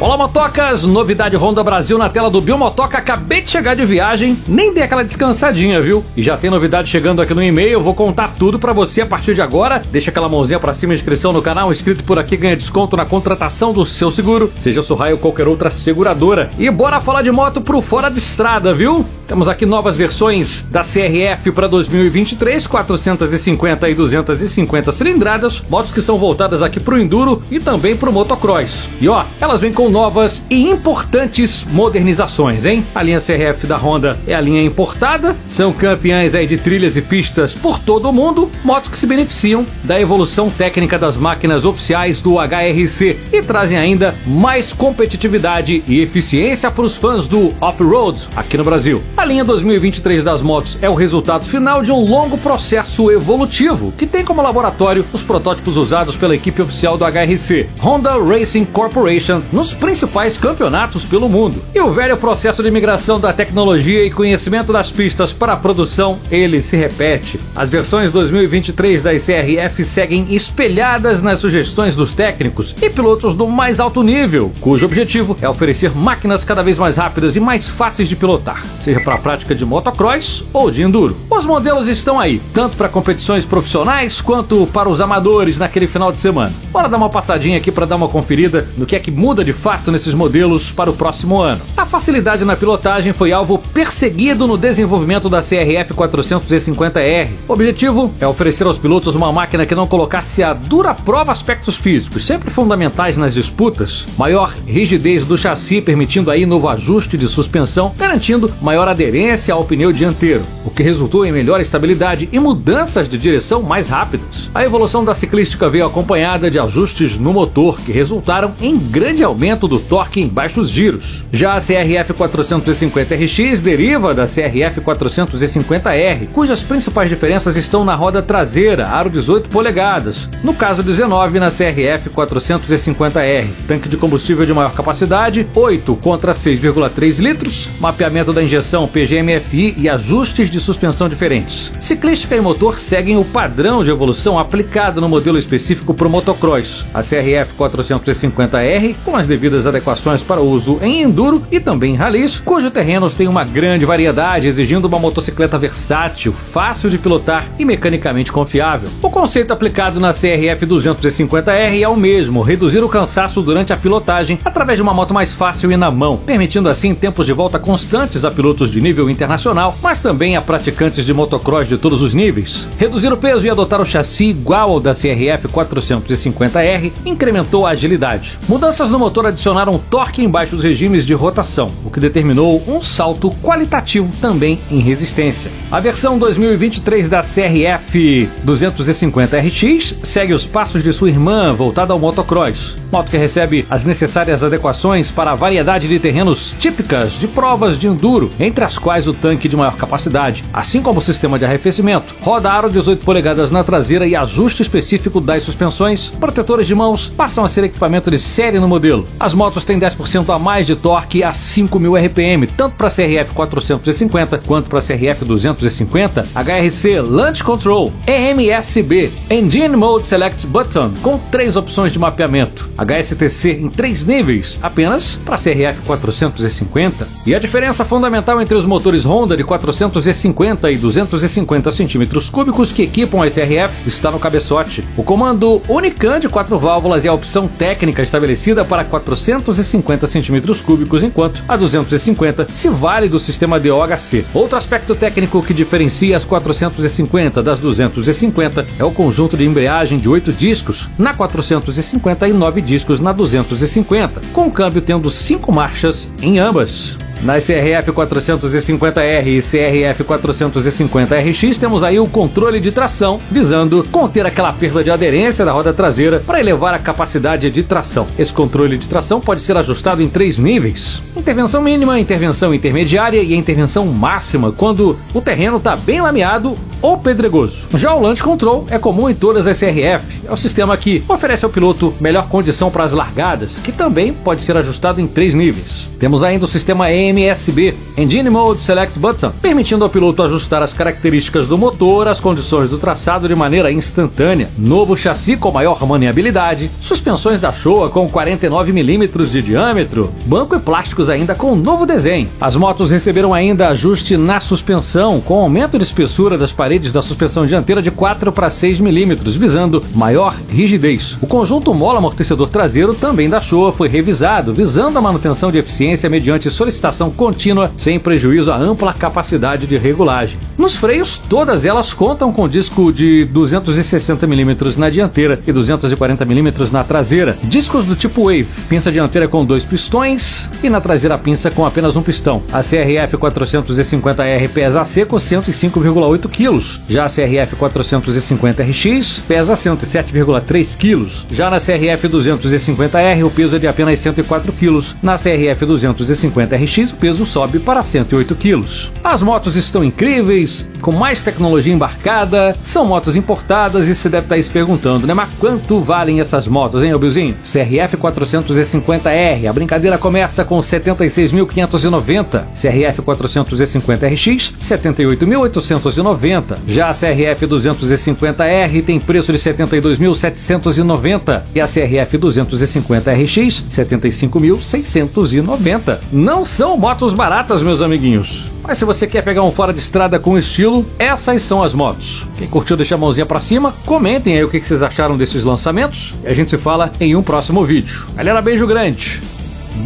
Olá, motocas! Novidade Honda Brasil na tela do Biomotoca. Acabei de chegar de viagem, nem dei aquela descansadinha, viu? E já tem novidade chegando aqui no e-mail. Vou contar tudo para você a partir de agora. Deixa aquela mãozinha pra cima, inscrição no canal. Inscrito por aqui ganha desconto na contratação do seu seguro, seja Surraio ou qualquer outra seguradora. E bora falar de moto pro fora de estrada, viu? Temos aqui novas versões da CRF para 2023, 450 e 250 cilindradas, motos que são voltadas aqui pro enduro e também pro motocross. E ó, elas vêm com novas e importantes modernizações, hein? A linha CRF da Honda é a linha importada, são campeãs aí de trilhas e pistas por todo o mundo, motos que se beneficiam da evolução técnica das máquinas oficiais do HRC e trazem ainda mais competitividade e eficiência para os fãs do off-road aqui no Brasil. A linha 2023 das motos é o resultado final de um longo processo evolutivo que tem como laboratório os protótipos usados pela equipe oficial do HRC, Honda Racing Corporation, nos principais campeonatos pelo mundo. E o velho processo de migração da tecnologia e conhecimento das pistas para a produção, ele se repete. As versões 2023 da CRF seguem espelhadas nas sugestões dos técnicos e pilotos do mais alto nível, cujo objetivo é oferecer máquinas cada vez mais rápidas e mais fáceis de pilotar, seja para a prática de motocross ou de enduro. Os modelos estão aí, tanto para competições profissionais quanto para os amadores naquele final de semana. Bora dar uma passadinha aqui para dar uma conferida no que é que muda de fato nesses modelos para o próximo ano. A facilidade na pilotagem foi alvo perseguido no desenvolvimento da CRF 450R. O objetivo é oferecer aos pilotos uma máquina que não colocasse a dura prova aspectos físicos, sempre fundamentais nas disputas, maior rigidez do chassi, permitindo aí novo ajuste de suspensão, garantindo maior aderência ao pneu dianteiro, o que resultou em melhor estabilidade e mudanças de direção mais rápidas. A evolução da ciclística veio acompanhada de ajustes no motor, que resultaram em grande aumento do torque em baixos giros. Já a CRF 450RX deriva da CRF 450R, cujas principais diferenças estão na roda traseira, aro 18 polegadas. No caso 19, na CRF 450R, tanque de combustível de maior capacidade, 8 contra 6,3 litros, mapeamento da injeção PGMFI e ajustes de suspensão diferentes. Ciclística e motor seguem o padrão de evolução aplicado no modelo específico para o motocross, a CRF 450R, com as devidas adequações para uso em enduro e também em rallies, cujos terrenos têm uma grande variedade, exigindo uma motocicleta versátil, fácil de pilotar e mecanicamente confiável. O conceito aplicado na CRF 250R é o mesmo, reduzir o cansaço durante a pilotagem através de uma moto mais fácil e na mão, permitindo assim tempos de volta constantes a pilotos de nível internacional, mas também a praticantes de motocross de todos os níveis. Reduzir o peso e adotar o chassi igual ao da CRF 450R incrementou a agilidade. Mudanças no motor adicionaram torque em baixos regimes de rotação, o que determinou um salto qualitativo também em resistência. A versão 2023 da CRF 250RX segue os passos de sua irmã voltada ao motocross, moto que recebe as necessárias adequações para a variedade de terrenos típicas de provas de enduro, entre as quais o tanque de maior capacidade, assim como o sistema de arrefecimento, roda aro 18 polegadas na traseira e ajuste específico das suspensões, protetores de mãos passam a ser equipamento de série no modelo. As motos têm 10% a mais de torque a 5.000 RPM, tanto para CRF 450 quanto para CRF 250, HRC Launch Control, EMSB, Engine Mode Select Button, com três opções de mapeamento, HSTC em três níveis, apenas para CRF 450. E a diferença fundamental entre os motores Honda de 450 e 250 centímetros cúbicos que equipam a SRF está no cabeçote. O comando Unicam de quatro válvulas é a opção técnica estabelecida para 450 centímetros cúbicos, enquanto a 250 se vale do sistema DOHC. Outro aspecto técnico que diferencia as 450 das 250 é o conjunto de embreagem de 8 discos na 450 e 9 discos na 250, com o câmbio tendo 5 marchas em ambas. Na CRF 450R e CRF 450RX temos aí o controle de tração, visando conter aquela perda de aderência da roda traseira para elevar a capacidade de tração. Esse controle de tração pode ser ajustado em três níveis: intervenção mínima, intervenção intermediária e intervenção máxima, quando o terreno está bem lameado ou pedregoso. Já o Launch Control é comum em todas as CRF. É o sistema que oferece ao piloto melhor condição para as largadas, que também pode ser ajustado em três níveis. Temos ainda o sistema EMSB, Engine Mode Select Button, permitindo ao piloto ajustar as características do motor às condições do traçado de maneira instantânea. Novo chassi com maior maneabilidade, suspensões da Showa com 49 milímetros de diâmetro, banco e plásticos ainda com novo desenho. As motos receberam ainda ajuste na suspensão, com aumento de espessura das paredes da suspensão dianteira de 4 para 6 milímetros, visando maior rigidez. O conjunto mola amortecedor traseiro também da Showa foi revisado, visando a manutenção de eficiência mediante solicitação contínua, sem prejuízo à ampla capacidade de regulagem. Nos freios, todas elas contam com disco de 260 mm na dianteira e 240 mm na traseira, discos do tipo Wave, pinça dianteira com dois pistões e na traseira pinça com apenas um pistão. A CRF 450R pesa seco 105,8 kg, já a CRF 450RX pesa 107,3 kg. Já na CRF 250R o peso é de apenas 104 kg. Na CRF 250RX o peso sobe para 108 kg. As motos estão incríveis, com mais tecnologia embarcada, são motos importadas e você deve estar se perguntando, né? Mas quanto valem essas motos, hein, Bilzinho? CRF 450R, a brincadeira começa com 76.590. CRF 450RX, 78.890. Já a CRF 250R tem preço de 72.790 e a CRF 250RX 75.690. Não são motos baratas, meus amiguinhos. Mas se você quer pegar um fora de estrada com estilo, essas são as motos. Quem curtiu, deixa a mãozinha pra cima, comentem aí o que vocês acharam desses lançamentos e a gente se fala em um próximo vídeo. Galera, beijo grande.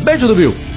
Beijo do Bill.